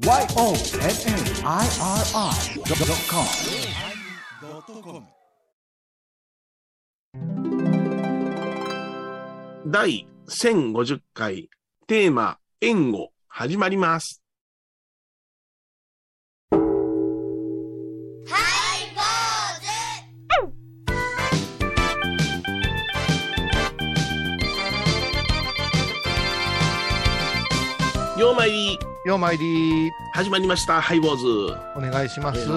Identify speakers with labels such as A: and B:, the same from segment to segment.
A: YONNIRI.com
B: 第1050回テーマ援護始まります。ようまいり
C: ようまいり
B: 始まりましたハイボーズ。
C: お願いします。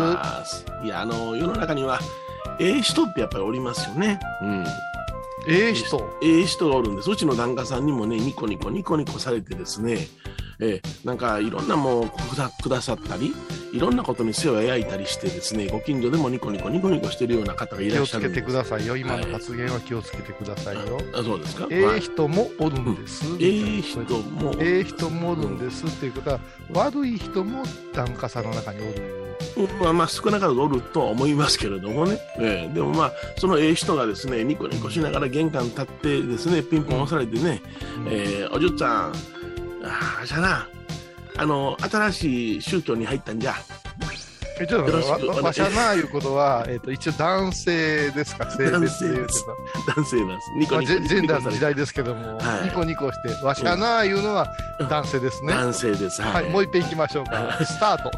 B: いやあの世の中にはええ人ってやっぱりおりますよね。うん。
C: ええ人。
B: ええ人がおるんです。うちの檀家さんにもね、ニコニコニコニコされてですね、えーなんかいろんなもんくだくださったり、いろんなことに世話焼いたりしてですね、ご近所でもニコニコニコニコしてるような方がい
C: 気をつけ
B: らっしゃるんです。
C: てくださいよ。今
B: はい
C: の発言は気をつけてくださいよ。
B: あそうですか？
C: え
B: はい
C: え人もおるんです。
B: ええ人も、
C: ええ人もおるんですっていうことは、悪い人も檀家さんの中におる。
B: うんまあまあ少なからずおるとは思いますけれどもね、ええでもまあそのええ人がですねニコニコしながら玄関立ってですねピンポン押されてね、えーおじゅっちゃんああじゃあなあの新しい宗教に入ったんじゃ。
C: えちょっとわわわしゃないうことは、えっと一応男性ですか、性別で言う
B: 男性
C: と。
B: 男性なんです。ニコ
C: まあ、
B: ニコ
C: ジェジェンダーの時代ですけども、
B: はい。
C: ニコニコして、わしゃないうのは男性ですね。
B: 男性です。
C: はい、もう一遍行きましょうか。スタート。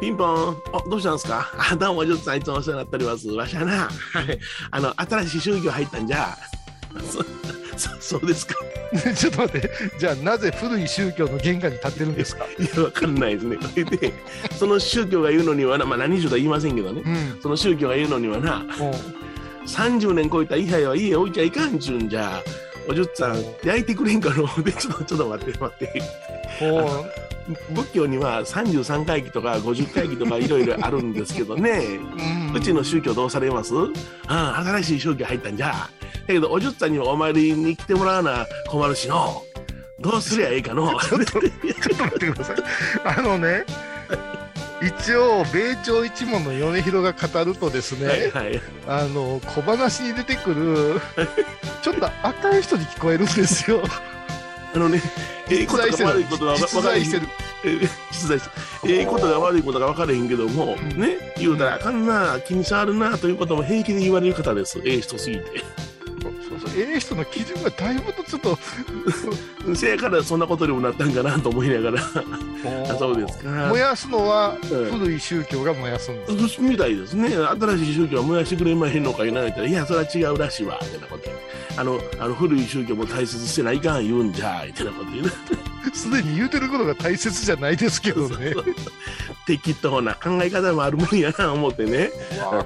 B: ピンポン。あどうしたんですか？あどうもおじゅっさんいつもお世話になっております。わしゃな。はい。あの新しい宗教入ったんじゃ そうですか。
C: ちょっと待って、じゃあなぜ古い宗教の玄関に立ってるんですか？
B: いやわかんないですね。それでその宗教が言うのにはな、まあ、何宗とは言いませんけどね。
C: うん、
B: その宗教が言うのにはな
C: もう。
B: 30年超えた位牌は家置いちゃいかんちゅうんじゃおじゅっさん焼いてくれんかの？でちょっとちょっと待って待って。
C: も
B: 仏教には33回忌とか50回忌とかいろいろあるんですけどね。
C: う、うん。
B: うちの宗教どうされます？ああ新しい宗教入ったんじゃ。だけどおじゅっさんにはお参りに来てもらわな困るしの。どうすりゃええかの。
C: ちょっと待ってください。あのね、一応、米朝一門の米広が語るとですね、
B: はいはい
C: あの小話に出てくる、ちょっと赤い人に聞こえるんですよ。
B: あのねええ
C: 実
B: ことが悪いことが。分
C: 実
B: かれへん
C: 在してる。
B: えー実在してええことが悪いことが分からへんけども、
C: うん
B: ね言うたらあかんな気に障るなということも平気で言われる方ですええ人すぎて
C: ええ人の基準がだいぶとちょっと、
B: せやからそんなことにもなったんかなと思いながら。あそうですか。
C: 燃やすのは
B: うん。
C: 古い宗教が燃やすんです。
B: みたいですね。新しい宗教は燃やしてくれまへんのか言われたらいやそれは違うらしいわってなことあのあの古い宗教も大切にしてないかん言うんじゃってなこと言うね
C: すでに言うてることが大切じゃないですけどね。
B: 適当な考え方もあるもんやな思ってね。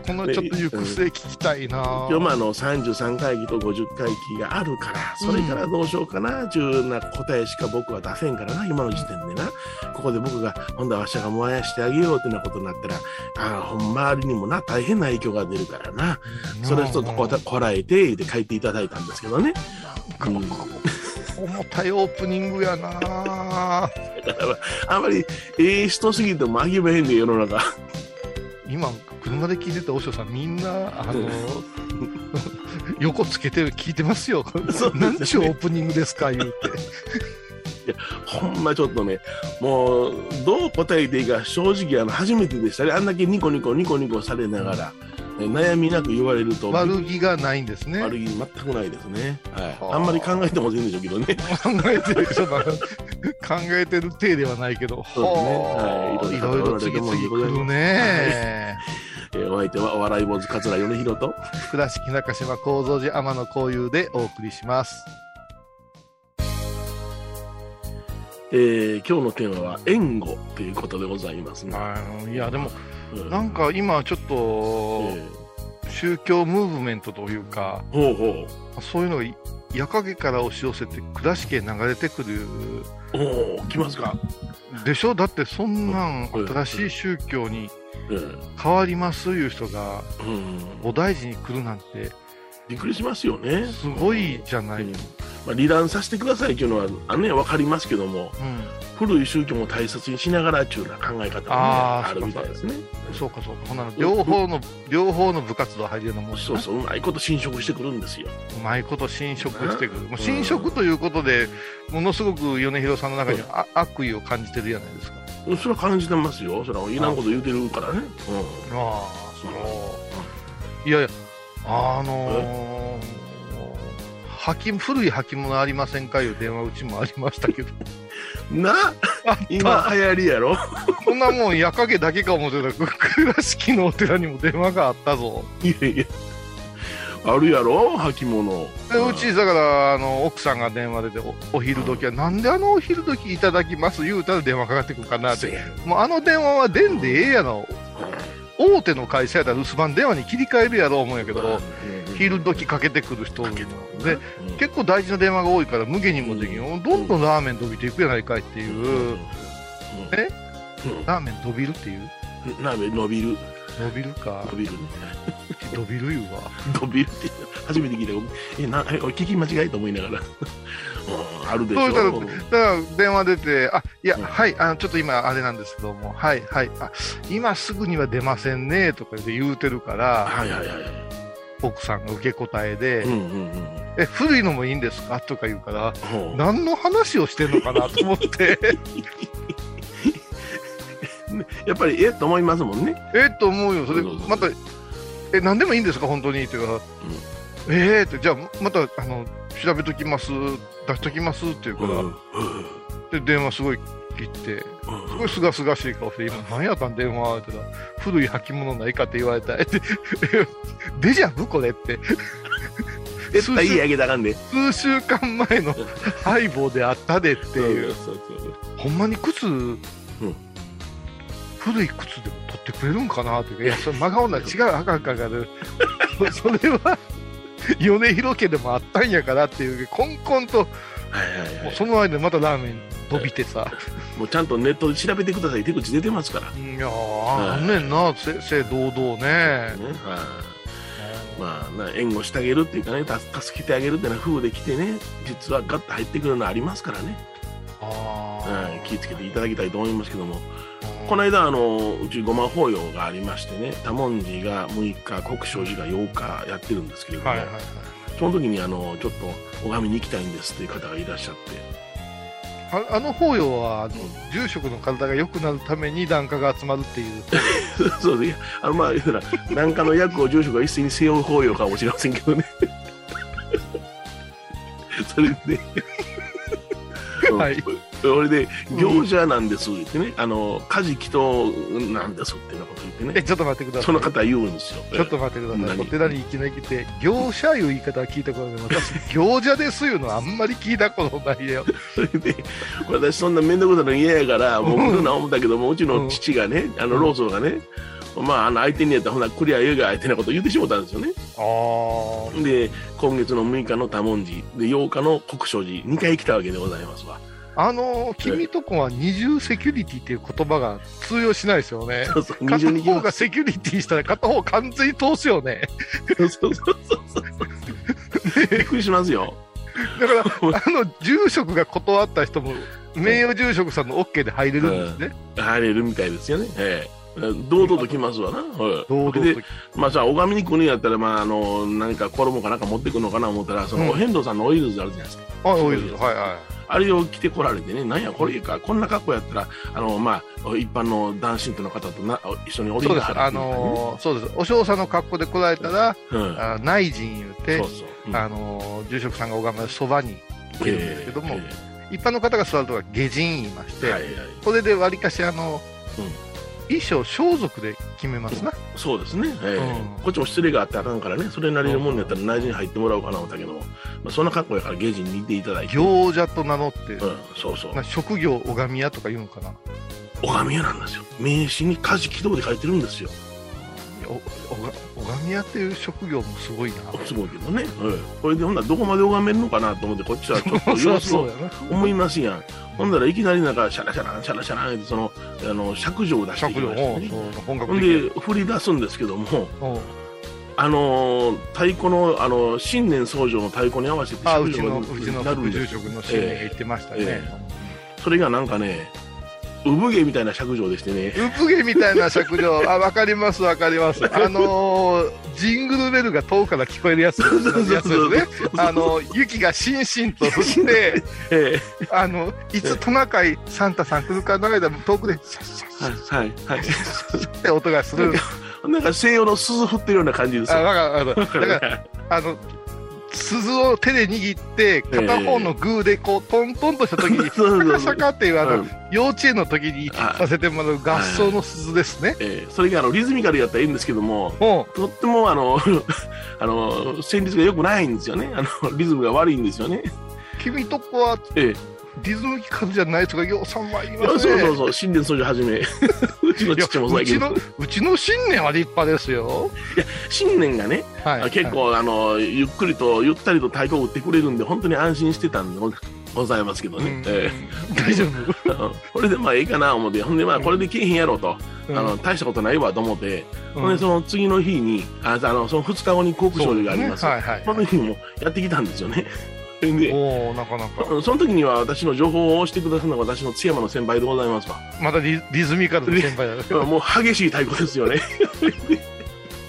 C: このちょっと行く末聞きたいな。
B: 今日もあの33回忌と50回忌があるからそれからどうしようかなちゅうな答えしか僕は出せんからな今の時点でな。ここで僕が今度はわしゃが燃やしてあげようってなことになったらあほん周りにもな大変な影響が出るからな。それをちょっとこらえてで書いていただいたんですけどね。
C: なん。か重たいオープニングやな。
B: だからあんまりええ人すぎてもあげまへんね世の中
C: 今車で聞いてた和尚さんみんなあの 横つけて聞いてますよ。
B: そうですね
C: なんちゅうオープニングですか言うて。
B: ほんまちょっとねもうどう答えていいか正直あの初めてでしたねあんだけニコニコニコニコされながら、え悩みなく言われると
C: 悪気がないんですね。
B: 悪気全くないですね、はい、
C: はあ。
B: あんまり考えても全然でしょうけどね。
C: 考えてる人が考えてる体ではないけど、
B: そうですね。
C: は
B: い。
C: いろいろ次々来るね。
B: えーお相手はお笑い坊主桂米宏と。
C: 倉敷中島幸三寺天野幸雄でお送りします。
B: えー今日のテーマは援護ということでございますね、
C: いやでも
B: うん。
C: なんか今ちょっと
B: え
C: 宗教ムーブメントというか
B: ーほうほ
C: そういうのが矢陰から押し寄せて倉敷へ流れてくる
B: うおお来ますか、
C: でしょ？だってそんなん
B: うん。
C: 新しい宗教に
B: うん。
C: 変わりますいう人が
B: うん、
C: お大事に来るなんて
B: びっくりしますよね。
C: すごいじゃない、
B: うんまあ、離断させてくださいっていうのはあね分かりますけども
C: うん。
B: 古い宗教も大切にしながらっていうような考え方も、ね、
C: あ
B: るみたいですね。
C: そうかそうか。ほんなら両方の両方の部活動入るようなもん
B: そうそううまいこと侵食してくるんですよ。
C: うまいこと侵食してくる、もう侵食ということで、ものすごく米広さんの中にあ悪意を感じてるじゃないですか。
B: それは感じてますよ。それはいらんこと言うてるからね、うん、
C: ああ、そう。いやいや、あのー、履き古い履物ありませんかいう電話うちもありましたけど、
B: な今流行りやろ？
C: こんなもん、矢影だけか思ってたら、倉敷のお寺にも電話があったぞ。
B: いやいや。あるやろ？履物。
C: でうち、だから、あの、奥さんが電話出て、おお昼時は、なんであのお昼時いただきます？言うたら電話かかってくるかなって。もうあの電話は出んでええやろ。大手の会社やったら留守番電話に切り替えるやろう思うんやけど、昼時かけてくる人
B: かけて
C: で
B: くるうん。
C: 結構大事な電話が多いから無限にもできんよ。どんどんラーメン伸びていくやないかいっていう、え？
B: うん。
C: ラーメン伸びるっていう？
B: ラーメン伸びる。
C: 伸びるか。
B: 伸びるね。
C: 伸びる言うわ。
B: 伸びるって初めて聞いた。えなえ俺聞き間違いと思いながら、うん、あるでしょ。
C: そうだから電話出てあいや、
B: うん。
C: はいあのちょっと今あれなんですけども。はいはいあ今すぐには出ませんねとかで言うてるから。
B: はいはいはい
C: 奥さんが受け答えで、
B: うんうんうん
C: え古いのもいいんですか？とか言うから
B: ほう
C: 何の話をしてんのかなと思って。
B: やっぱりえっと思いますもんね。
C: えっと思うよ。それまたえ何でもいいんですか？本当にって言うから、ええってじゃあまたあの調べときます出しときますって言うから、
B: うん
C: で電話すごい切って
B: うん
C: すごいすがすがしい顔して今何やったん電話って言ったら古い履物ないかって言われた。ってデジャブこれって。
B: 絶対家あげたかんで。っ
C: 数週間前のハイボーであったでっていう。
B: そうそうそう
C: ほんまに靴、古い靴でも取ってくれるんかなって。いうかいやそれ真顔な違うあかかかんそれは米広家でもあったんやからっていうコンコンと
B: はいはいはい。
C: もうその間にまたラーメン伸びてさ、
B: もうちゃんとネットで調べてください。手口出てますから。ね
C: いやー、あんねんな正々堂々ね。
B: はい。まあな援護してあげるっていうかね助助けてあげるっていうのは風で来てね実はガッと入ってくるのありますからね、
C: あ
B: はい、気をつけていただきたいと思いますけども。
C: ー
B: この間あのうちごま法要がありましてね多文字が6日国生寺が8日やってるんですけれども、
C: はいはいはい
B: その時にあのちょっと拝みに行きたいんですっていう方がいらっしゃって。
C: ああの法要はあの住職の体が良くなるために檀家が集まるっていう。
B: そうであのまあ言うたら何かの役を住職が一斉に背負う法要かもしれませんけどね。それで、う ん
C: はい。
B: それで行者なんですって言ってね、あの家事祈祷なんですっていうようなこと言ってね。
C: えちょっと待ってください。
B: その方は言うんですよ。
C: ちょっと待ってください。
B: 何？
C: お寺にいきなり来て、業者いう言い方は聞いたことない。私、業者ですいうのはあんまり聞いたことないよ。
B: そ れで私そんな面倒くさいの嫌やからもう来るな思ったけどもうちの父がねあの老僧がねまああの相手にやったらほなクリアええが相手なこと言ってしもたんですよね。
C: あ
B: で今月の6日の多文字で8日の国生寺2回来たわけでございますわ
C: あ。あの、君とこは二重セキュリティっていう言葉が通用しないですよね。
B: そうそう
C: 片
B: 22
C: 方がセキュリティしたら片方完全に通すよね。
B: そうそうそうそうびっくりしますよ
C: だから、あの、住職が断った人も、名誉住職さんの OK で入れるんですね。
B: 入れるみたいですよねええ堂々と来ますわな、はい
C: 堂々と。
B: でまあさ拝みに来るんやったらまああの何か衣かなんか持ってくるのかな思ったらその、
C: うん
B: お遍道さんのオイルズあるじゃないですか
C: あ、多いです。はいは
B: あれを着てこられてね、なんや、これいいか、こんな格好やったら、あの、まあ、一般の男子の方とな一緒に
C: い。
B: 降り
C: そうです。あ
B: てはね
C: のーそうです。お嬢さんの格好で来られたら、
B: うん、
C: あ内陣言うて
B: そう、そう。うん
C: あのー住職さんが拝むそばに行けるんですけども、
B: え
C: 一般の方が座るとは下陣言いまして、
B: えはいはい。
C: これでわりかしあの、
B: うん
C: 衣装装束で決めますな、
B: そうですね、ええ。
C: うん。
B: こっちも失礼があってあかんからね、それなりのもんやったら内陣に入ってもらおうかな思ったけども、まあ、そんな格好やから芸人にいていただいて、うん、
C: 行者と名乗って、
B: そうそう。
C: な、職業拝み屋とか言うのかな。
B: 拝み屋なんですよ。名刺に家事起動で書いてるんですよ。
C: おおが拝み屋っていう職業もすごいな
B: すごいけどね、うん、これでほんならどこまで拝めるのかなと思って、こっちはちょっと 様子を思いますやん。ほんだらいきなりなんかシャラシャランシャラシャランってそのあの尺状を出してきましてね。ほん
C: 的
B: で振り出すんですけども、
C: うん
B: あのー太鼓の、あのー新年創上の太鼓に合わせて
C: あうちのうちの住職の新年が言ってましたね、
B: えそれがなんかね産毛みたいな尺状でしてね
C: うぶ毛みたいな尺状、あ、わかります、わかります。あのージングルベルが遠くから聞こえるやつやつですね。あの、雪がしんしんと降って、
B: え
C: あの、いつトナカイサンタさん来るかの間、遠くで、シャッシャッシ
B: えはいはいはい
C: ャッって音がする。
B: なんか西洋の鈴振ってるような感じです
C: あ、
B: よ
C: だからあの、鈴を手で握って、片方のグーでこう、トントンとした時に、シャカシャカっていう、あの、
B: うん。
C: 幼稚園の時にさせてもらう合奏の鈴ですね。
B: ええ。それがあのリズミカルやったらいいんですけども
C: も
B: とってもあの あの旋律が良くないんですよね。あのリズムが悪いんですよね。
C: う、君とこは
B: ええ
C: リズム感じゃない人がようさんはい
B: いや
C: ますね。
B: そうそうそう。新年掃除始め。うちの
C: いや
B: 父もそうやけど
C: うちのうちの新年は立派ですよ。
B: 新年がね、
C: はい、
B: 結構、あのゆっくりとゆったりと太鼓を打ってくれるんで本当に安心してたんでごございますけどね、
C: うん
B: え
C: 大丈
B: え これでまあいいかな思って。ほんでまあこれで来えへんやろうと、
C: 夫。
B: あの大したことないわと思って、
C: うん。
B: ほんでその次の日にああのその2日後に航空
C: そう
B: 勝利があります。
C: ね。はいはい。
B: その日もやってきたんですよねで
C: おおなかなか
B: うんその時には私の情報を押してくださるのが私の津山の先輩でございますわ
C: まだリリズミカルの先輩だ。
B: もう激しい太鼓ですよね。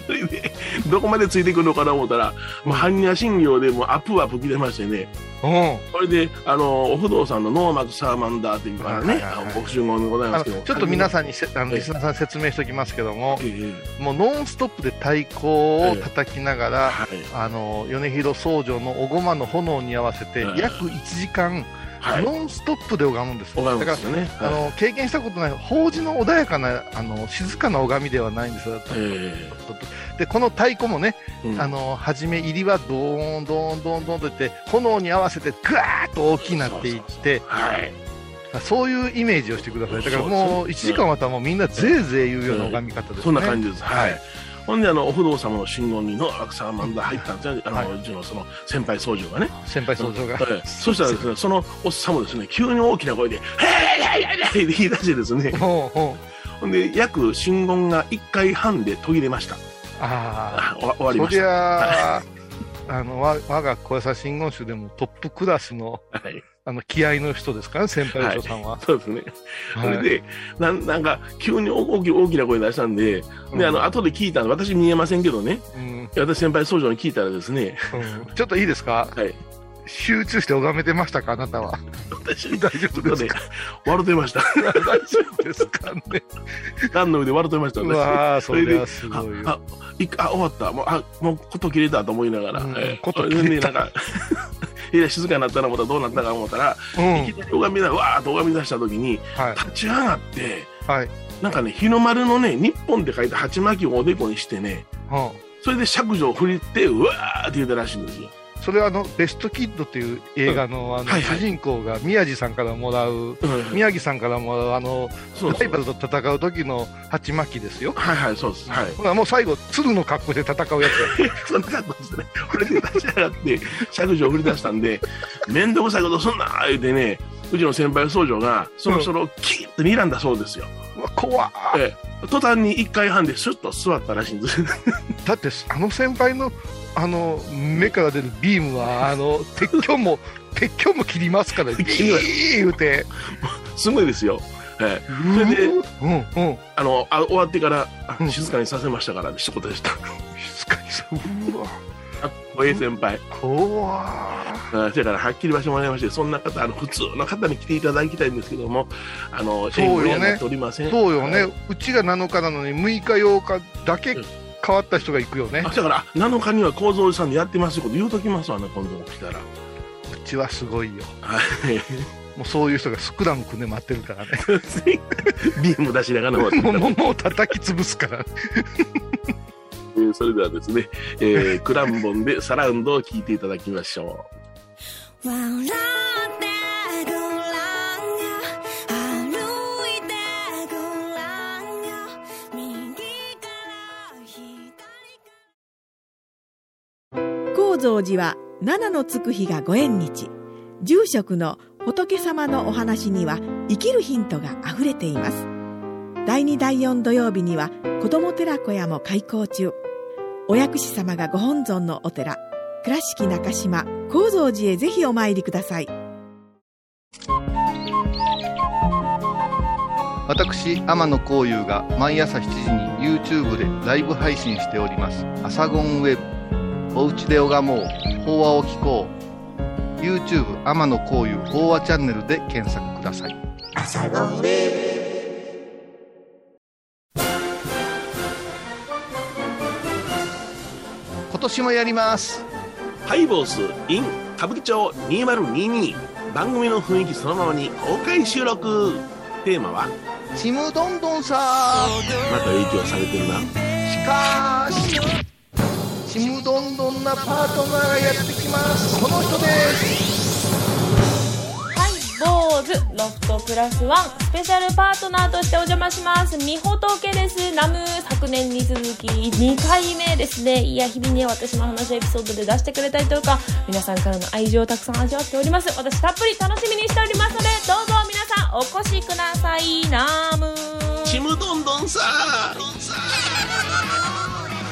B: それでどこまでついてくるのかな思ったら、もう般若心経でもうアップアップ来てましてね、
C: うん。
B: これで、あの、お不動産のノーマクサーマンダーというからね、でございますけど。
C: ちょっと皆さんにせあの
B: ええ
C: リスナーさん説明しておきますけども、
B: ええ
C: もうノンストップで太鼓を叩きながら、
B: はい。
C: あの米広総城のおごまの炎に合わせて
B: はい
C: 約1時間、
B: はい。
C: ノンストップで拝むんです。
B: 拝むん
C: だから
B: ですよね。
C: あの経験したことない法事の穏やかなあの静かな拝みではないんですよ。
B: え
C: でこの太鼓もね、
B: えうん
C: あの初め入りはドーンドーンドーンドーンといって炎に合わせてぐわーっと大きくなっていって
B: はい。
C: そういうイメージをしてくださいだからもう1時間終わったらもうみんなぜいぜい言うような拝み方ですね、
B: そんな感じです。は
C: はい
B: い。ほんで、あの、お不動様の信号にのアクサーマンダー入ったんですよ。あ
C: はい
B: の、うちのその先輩総長がね。
C: 先輩総長が、
B: はいそしたらですね、そのおっさんもですね、急に大きな声で、へいへいへいへいって言い出してですね、
C: ほうほう
B: ほんで、約信言が1回半で途切れました。
C: あ
B: あお終わ
C: り
B: りました。
C: ゃああのわ我が小朝真言宗でもトップクラスの
B: はい。
C: あの気合の人ですからね先輩長さんは、
B: そうですね。そ
C: はい。
B: れで、なんなんか、急に大き大きな声出したんで、
C: うん
B: で、あの、後で聞いたの、私見えませんけどね、
C: うん。
B: 私先輩総長に聞いたらですね、
C: うん。ちょっといいですか？
B: はい。
C: 集中して拝めてましたかあなたは？
B: 私、
C: 大丈夫です
B: ね
C: か、
B: 笑ってました。
C: 大丈夫ですかね？
B: 缶の上で笑ってました、
C: う
B: 私。
C: わーそ
B: れで
C: すごいよ。
B: あ、あ終わった。もう、あ、もう、こと切れたと思いながら、
C: うん
B: えー
C: こと切れた。
B: そでなんか、いや、静かになったらまたどうなったか思ったら、
C: うん。
B: いきなり拝みだ、わーっと拝み出した時に、
C: はい。
B: 立ち上がって、
C: はい。
B: なんかね、日の丸のね、日本って書いた鉢巻きをおでこにしてね、
C: うん。
B: それで尺状を振りって、うわーって言うたらしいんですよ。
C: それはあのベストキッドっていう映画のあの主人公が宮地さんからもらう
B: うん
C: 宮城さんからもらうあのライバルと戦う時の鉢巻きですよ。
B: はいはい、そうです。はい。
C: ほらもう最後鶴の格好で戦うやつや。
B: そんな格好ですね。これで立ち上がって、尺状を振り出したんで、めんどくさいことすんなー言うてね、うちの先輩総長が、そろそろキーッと睨んだそうですよ。
C: 怖っ
B: ええ、途端に1回半でスッと座ったらしいんです。
C: だってあの先輩のあの目から出るビームはあの 鉄橋も鉄橋も切りますからビー言うて。
B: すごいですよ。ええ、それで、
C: うんうん
B: あの、あ終わってから、あ
C: うん
B: 静かにさせましたから、一言でした。
C: 静かにさうわ
B: あ小平先輩。
C: 怖っ
B: あそれからはっきり言わせてもらいまして、そんな方、あの普通の方に来ていただきたいんですけども、あの、
C: そうよね。そうよね、
B: はい。う
C: ちが7日なのに6日8日だけ
B: うん。
C: 変わった人が行くよね。
B: あ、だから、あ7日には構造さんでやってますよこと言うときますわね、今度来たら。
C: うちはすごいよ。
B: はい。
C: もうそういう人がスクラム組んで待ってるからね。
B: ビーム出しながら
C: もうもうもう叩き潰すから。
B: えーそれではですね、えークランボンでサラウンドを聞いていただきましょう。
A: 笑ってごらんよ歩いてごらんよ右から左
D: 高蔵寺は七のつく日がご縁日。住職の仏様のお話には生きるヒントがあふれています。第2第4土曜日には子ども寺小屋も開校中。お薬師様がご本尊のお寺倉敷中島・高蔵寺へぜひお参りください。
C: 私天野幸雄が毎朝7時に YouTube でライブ配信しております「アサゴンウェブ」「おうちで拝もう。法話を聞こう」YouTube 天野幸雄法話チャンネルで検索ください年もやります。
B: ハイボーズ in 歌舞伎町2022番組の雰囲気そのままに公開収録。テーマは？
C: ちむどんどんさ
B: また影響されてるな。
C: しかしちむどんどんなパートナーがやってきます。この人です。
E: はい、坊主ロフトプラスワンスペシャルパートナーとしてお邪魔します。みほとけです。ナム昨年に続き2回目ですね。いや日々ね私の話エピソードで出してくれたりとか皆さんからの愛情をたくさん味わっております。私たっぷり楽しみにしておりますのでどうぞ皆さんお越しください。ナム。
B: ちむどんどんさ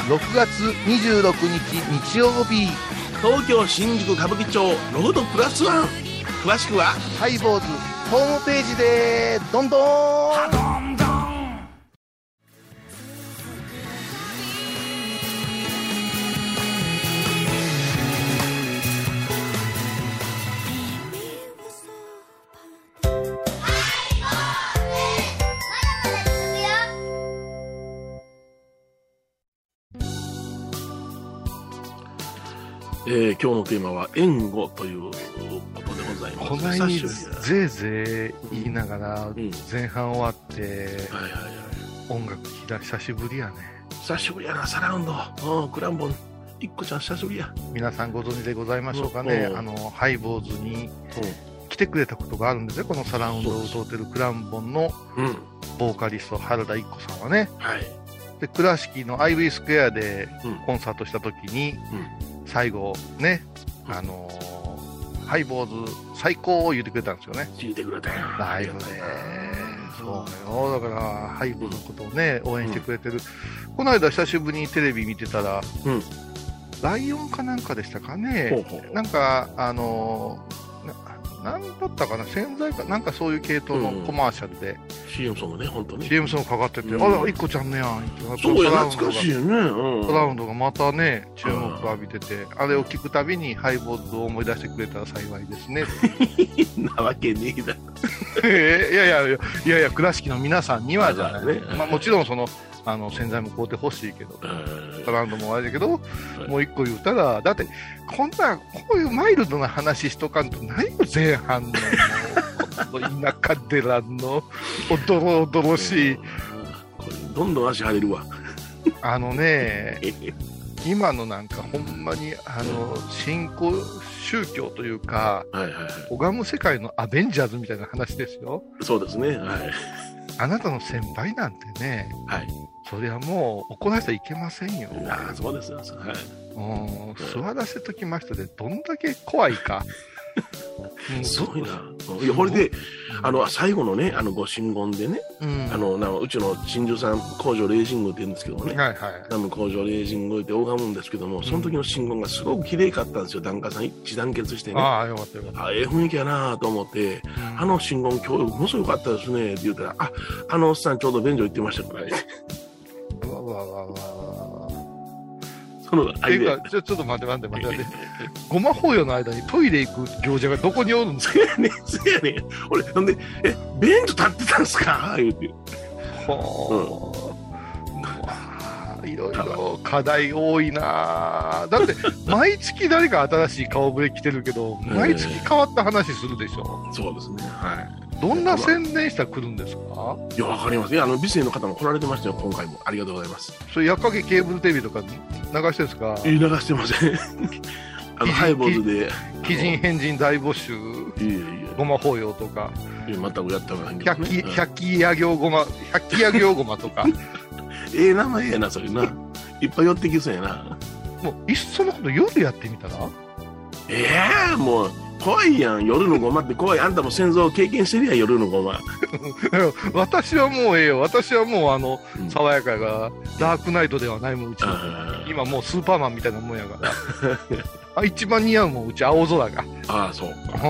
C: 6月26日日曜日。
B: 東京新宿歌舞伎町ロフトプラスワン詳しくは
C: ハイボーズホームページでどんどん。
B: えー今日のテーマは援護というこ
C: ないにぜいぜい言いながら
B: ん
C: 前半終わって。音楽聴きだ久しぶりやね
B: 久しぶりやな、サラウンド。うん、クランボン。一個ちゃん久しぶりや。
C: 皆さんご存知でございましょうかね
B: うん
C: あのハイボーズに来てくれたことがあるんですよこのサラウンドを歌ってるクランボンの。ボーカリスト原田一子さんはね
B: はい。
C: で倉敷のアイビースクエアで
B: うん
C: コンサートした時に、最後ね、
B: うん
C: あのーハイボーズ最高を言ってくれたんですよね。
B: 聞いてくれたよ。
C: ライブで。そうよ。だから、ハイボーズのことをね、応援してくれてる。この間久しぶりにテレビ見てたら、
B: うん
C: ライオンかなんかでしたか
B: ほう
C: ね。
B: ほう
C: なんか、あのーな、なんだったかな洗剤かなんかそういう系統のコマーシャルで、
B: CM ソングね、本当に。
C: CM ソングかかってて、
B: うん
C: あら、一個ちゃんねやんって。
B: そうや、懐かしいよね。うん。
C: トラウンドがまたね、注目を浴びてて、あれを聞くたびにハイボーズを思い出してくれたら幸いですね。
B: なわけねえだ。
C: えいやいやいや、いやいや、倉敷の皆さんにはじゃない。
B: ね
C: まあもちろんその、あの、洗剤も買うてほしいけど、トラウンドもあれだけど、
B: い
C: もう一個言うたら、だって、こんな、こういうマイルドな話しとかんと、何よ、前半の、田舎寺の、おどろおどろしい、
B: どんどん足腫れるわ。
C: あのね、今のなんかほんまにあの新興宗教というか
B: はいはいはい。
C: 拝む世界のアベンジャーズみたいな話ですよ
B: そうですね。はい。
C: あなたの先輩なんてね
B: はい。
C: それはもう怒らせちゃいけませんよ、
B: ああ、そうですよ。はい。
C: うん、座らせときましたでどんだけ怖いか、うん。
B: すごいな。いや、これで、あの、最後のね、あの、ご神言でね、
C: うん、
B: あの、なうちの真珠さん、工場レージングって言うんですけどもね、
C: はいはい。
B: ナム工場レージングって拝むんですけども、その時の真言がすごく綺麗かったんですよ。檀家さん。一致団結してね。あ
C: ああよかったよかった、
B: ええ雰囲気やなと思って、
C: うん。
B: あの真言今日ものすごかったですねって言ったら、あ、あのおっさんちょうど便所行ってましたから、ね、その
C: って
B: 間
C: いうかちょっと待って待って待って待って。ごま法要の間にトイレ行く行者がどこにおるんですか？
B: せやねん、せやね。ん。俺、ほんで、え、便所立ってたんすか？言うて。
C: ほう、うわいろいろ課題多いなだって 毎月誰か新しい顔ぶれ来てるけど毎月変わった話するでしょ。
B: そうですね。はい。
C: どんな宣伝したら来るんですか？
B: いや、わかります。いや、あの、美声の方も来られてましたよ、今回も。ありがとうございます。
C: それ、やっかけケーブルテレビとか流してるんですか？
B: え流してません。あの、ハイボーズで。
C: 鬼人変人大募集、
B: いやいや
C: ごま法要とか、
B: いや、全くやったわけないけど
C: 百鬼、
B: ね。
C: 百鬼夜行ごま、百鬼夜行ごまとか、
B: ええ名前やな、それな。いっぱい寄ってきそうやな。
C: もう、いっそのこと夜やってみたら？
B: ええもう、怖いやん。夜のごまって怖い。あんたも戦争経験してるやん夜のごま、
C: 私はもうええよ。私はもうあの、
B: うん。
C: 爽やかやから、ダークナイトではないもん、うち今もうスーパーマンみたいなもんやから。あ一番似合うもん、うち青空が。
B: あーそうか。
C: うん。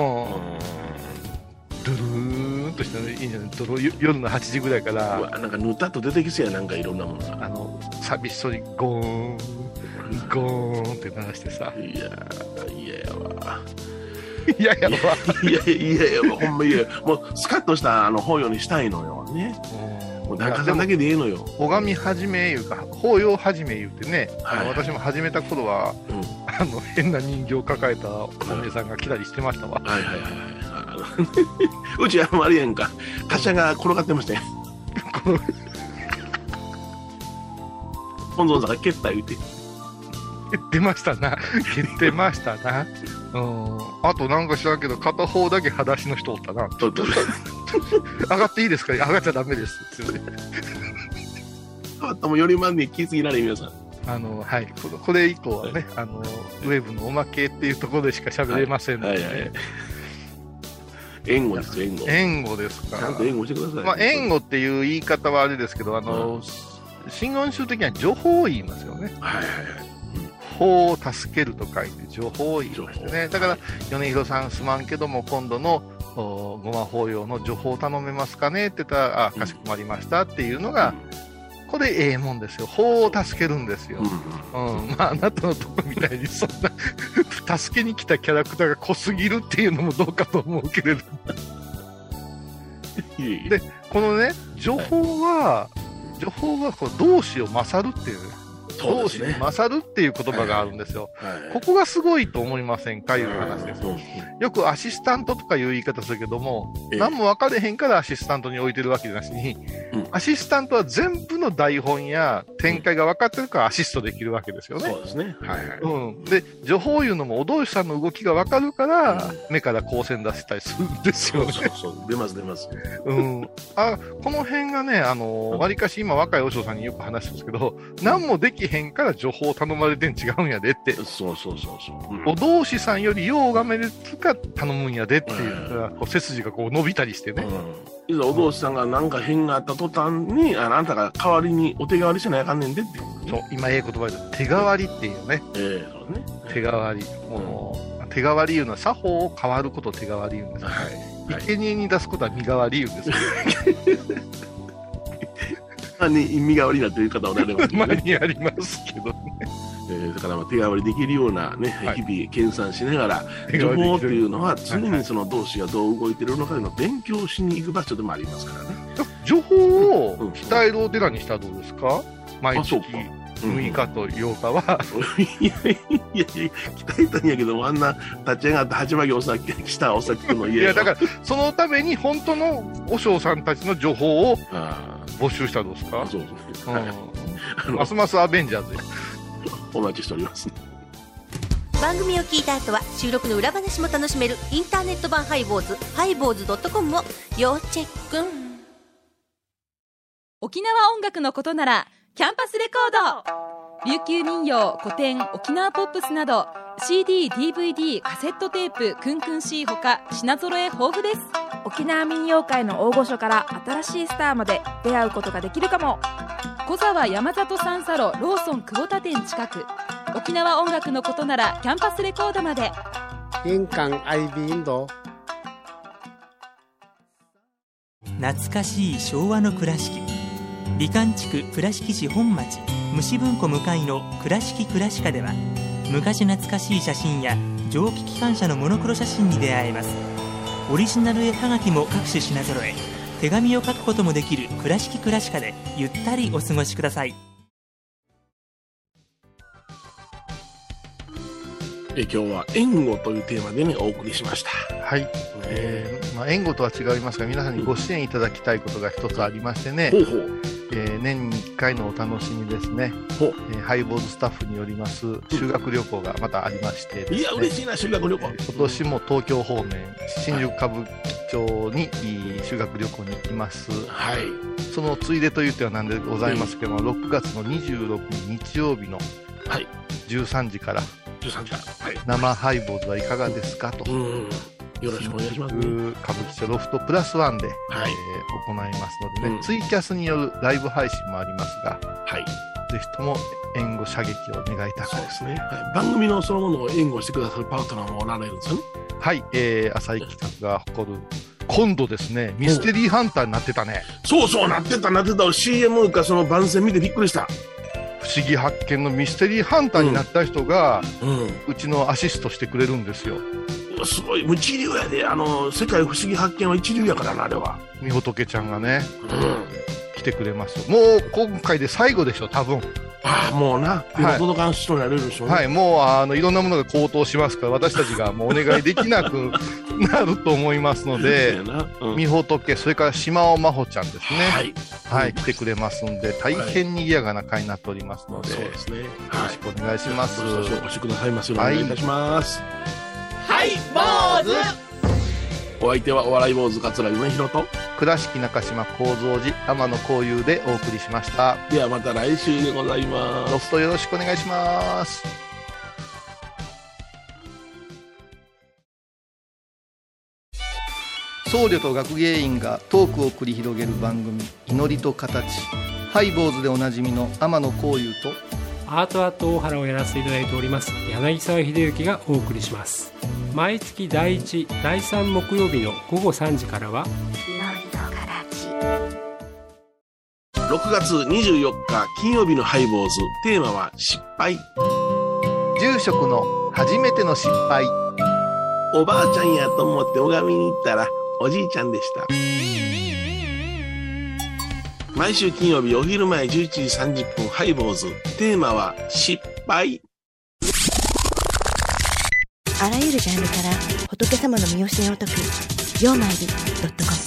C: ドゥルーンとしたね、いいんじゃない？夜の8時ぐらいか
B: う
C: ら、
B: わなんかぬたっと出てきそうやなんかいろんなものが
C: あの、寂しそうにゴーン、ゴーンって鳴らしてさ。
B: いやー嫌やわ
C: いやいや、わ
B: いやい。やいやいやほんま嫌やもうスカッとしたあの法要にしたいのよね。もう檀家さんだけでいいのよ。
C: 拝み始めいうか、法要始め言うてね、
B: はい。
C: 私も始めた頃は、
B: うん。
C: あの変な人形を抱えたお姉さんが来たりしてましたわ。
B: はいはいはい うちあのあれやんか。貨車が転がってましたよ。本尊さんが蹴った言うて
C: 出ましたな。言ってましたな。うん。あとなんか知らんけど、片方だけ裸足の人おったな。上がっていいですか？上がっちゃダメです。って言って
B: あともよりまんね気すぎられ皆さん
C: あの、はい。これこれ以降はね、あの、ウェブのおまけっていうところでしか喋れませんので、
B: はいはいはい援護ですよ援護
C: 援護ですか
B: ちゃんと援護してください
C: まあ、援護っていう言い方はあれですけど、あの、真言宗的には情報を言いますよね。
B: はいはいはい
C: 法を助けると書いて情報を言いましてね。だから、米広さんすまんけども、今度のおごま法要の情報を頼めますかねって言ったら、あ、かしこまりましたっていうのが、これええもんですよ。法を助けるんですよ。
B: うん
C: うん。まあ、あなたのとこみたいに、そんな、助けに来たキャラクターが濃すぎるっていうのもどうかと思うけれど。でこのね、情報は、情報はこう動詞を勝るっていうね、動詞に
B: そうですね。
C: 勝るっていう言葉があるんですよ。
B: はい。
C: ここがすごいと思いませんかいう話です。
B: う。ん
C: よくアシスタントとかいう言い方するけども、
B: ええ。
C: 何も分かれへんからアシスタントに置いてるわけじゃなしに、
B: うん。
C: アシスタントは全部の台本や展開が分かってるからアシストできるわけですよね。
B: そうですね。はいはい。
C: うん、で、情報いうのもお道士さんの動きが分かるから、
B: うん
C: 目から光線出せたりするんですよね。
B: そうそうそう。出ます出ます。
C: うん、あこの辺がね、あのわりかし今、若い和尚さんによく話すんですけど、何もできへんから情報を頼まれてん違うんやでって、
B: そうそうそうそう。うん。
C: お道士さんよりようがめるか頼むんやでっていうのが、こう背筋がこう伸びたりしてね、
B: うん、いざお道士さんが何か変があった途端にああなたが代わりにお手代わりしないあかんねんでっていう。
C: そう今、ええ言葉で。手代わりっていうね、
B: ええそうね。
C: 手代わり、もう手代わりいうのは作法を変わることを手代わり言うんですよ。
B: はい、はい、
C: 生贄に出すことは身代わり言うんですよ。
B: まあね身代わりになってる方おられますけど
C: 前
B: ね、
C: にありますけどね。
B: えーだからまあ手代わりできるようなね、
C: はい
B: 日々研鑽しながら情報っていうのは常にその同士がどう動いてるのかというのを勉強しに行く場所でもありますからね。
C: 情報を
B: うん
C: 鍛えるお寺にしたらどうですか毎月
B: あそうか
C: 6日と8日は、
B: いやいやいや鍛えたんやけどもあんな立ち上がって鉢巻きお酒したお酒の家
C: いやだからそのために本当の和尚さんたちの情報を
B: あ
C: 募集したらどうですか？
B: あそうそう、は
C: ますますアベンジャーズや。
B: お待ちしております。
F: 番組を聞いた後は収録の裏話も楽しめるインターネット版ハイボーズハイボーズドットコムを要チェック。
G: 沖縄音楽のことならキャンパスレコード。琉球民謡古典沖縄ポップスなど CDDVD カセットテープクンクン C ほか品揃え豊富です。
H: 沖縄民謡界の大御所から新しいスターまで出会うことができるかも。
G: 小沢山里三佐路ローソン久保田店近く。沖縄音楽のことならキャンパスレコードまで。
I: 印港 IB 印度
J: 懐かしい昭和の倉敷。美観地区倉敷市本町虫文庫向かいの「倉敷倉歯科」では昔懐かしい写真や蒸気機関車のモノクロ写真に出会えます。オリジナル絵はがきも各種品揃え手紙を書くこともできる「倉敷倉歯科」でゆったりお過ごしください。
B: え今日は援護というテーマでねお送りしました。
C: はい、えーまあ、援護とは違いますが皆さんにご支援いただきたいことが一つありましてね、
B: ほうほう
C: えー年に1回のお楽しみですね、えーハイボーズスタッフによります修学旅行がまたありましてね、
B: いや嬉しいな修学旅行。
C: 今年も東京方面新宿歌舞伎町にいい修学旅行に行きます。
B: はい。
C: そのついでと言ってはなんでございますけども、6月の26日日曜日の
B: はい。
C: 13時から
B: 13回はい。
C: 生ハイボーズはいかがですかと。
B: うんよろしくお願いします。ね
C: 歌舞伎町ロフトプラスワンで、
B: はい。
C: えー行いますのでね、
B: うん。
C: ツイキャスによるライブ配信もありますが、
B: はい。
C: ぜひとも援護射撃を願いたく
B: そうですね、はい、番組のそのものを援護してくださるパートナーもおられるんですよね。
C: はい、えー、浅井企画が誇る、今度ですね、ミステリーハンターになってたね。
B: そうそうなってたなってた。CM かその番宣見てびっくりした
C: 不思議発見のミステリーハンターになった人が、
B: うん
C: うちのアシストしてくれるんですよ。
B: すごい無一流やであの世界不思議発見は一流やからなあれは
C: みほとけちゃんがね、
B: うん
C: 来てくれます。もう今回で最後でしょ、多分。
B: ああもうな。手の届かん人になれるでしょうね、
C: はい、もう、あの、いろんなものが高騰しますから、私たちがもうお願いできなくなると思いますので、みほとけ、それから島尾真帆ちゃんですね。
B: はい。
C: はい、来てくれますんで、大変にぎやかな会になっておりますので、
B: そうですね。
C: よろしくお願いします。
B: どうぞお越しくださいますようお願いいたします、
A: はい坊主。
B: お相手はお笑い坊主桂夢弘と
C: 倉敷中島幸三寺天野幸雄でお送りしました。
B: ではまた来週でございます
C: ロフトよろしくお願いします。僧侶と学芸員がトークを繰り広げる番組「祈りと形」ハイボーズでおなじみの天野幸雄と
K: アートアート大原をやらせていただいております柳沢秀幸がお送りします毎月第1第3木曜日の午後3時からは
B: 6月24日金曜日のハイボーズ。テーマは失敗。
C: 住職の初めての失敗。
B: おばあちゃんやと思って拝みに行ったらおじいちゃんでした。毎週金曜日お昼前11時30分ハイボーズ。テーマは失敗。
L: あらゆるジャンルから仏様の身教えを解く「曜マイルドットコム」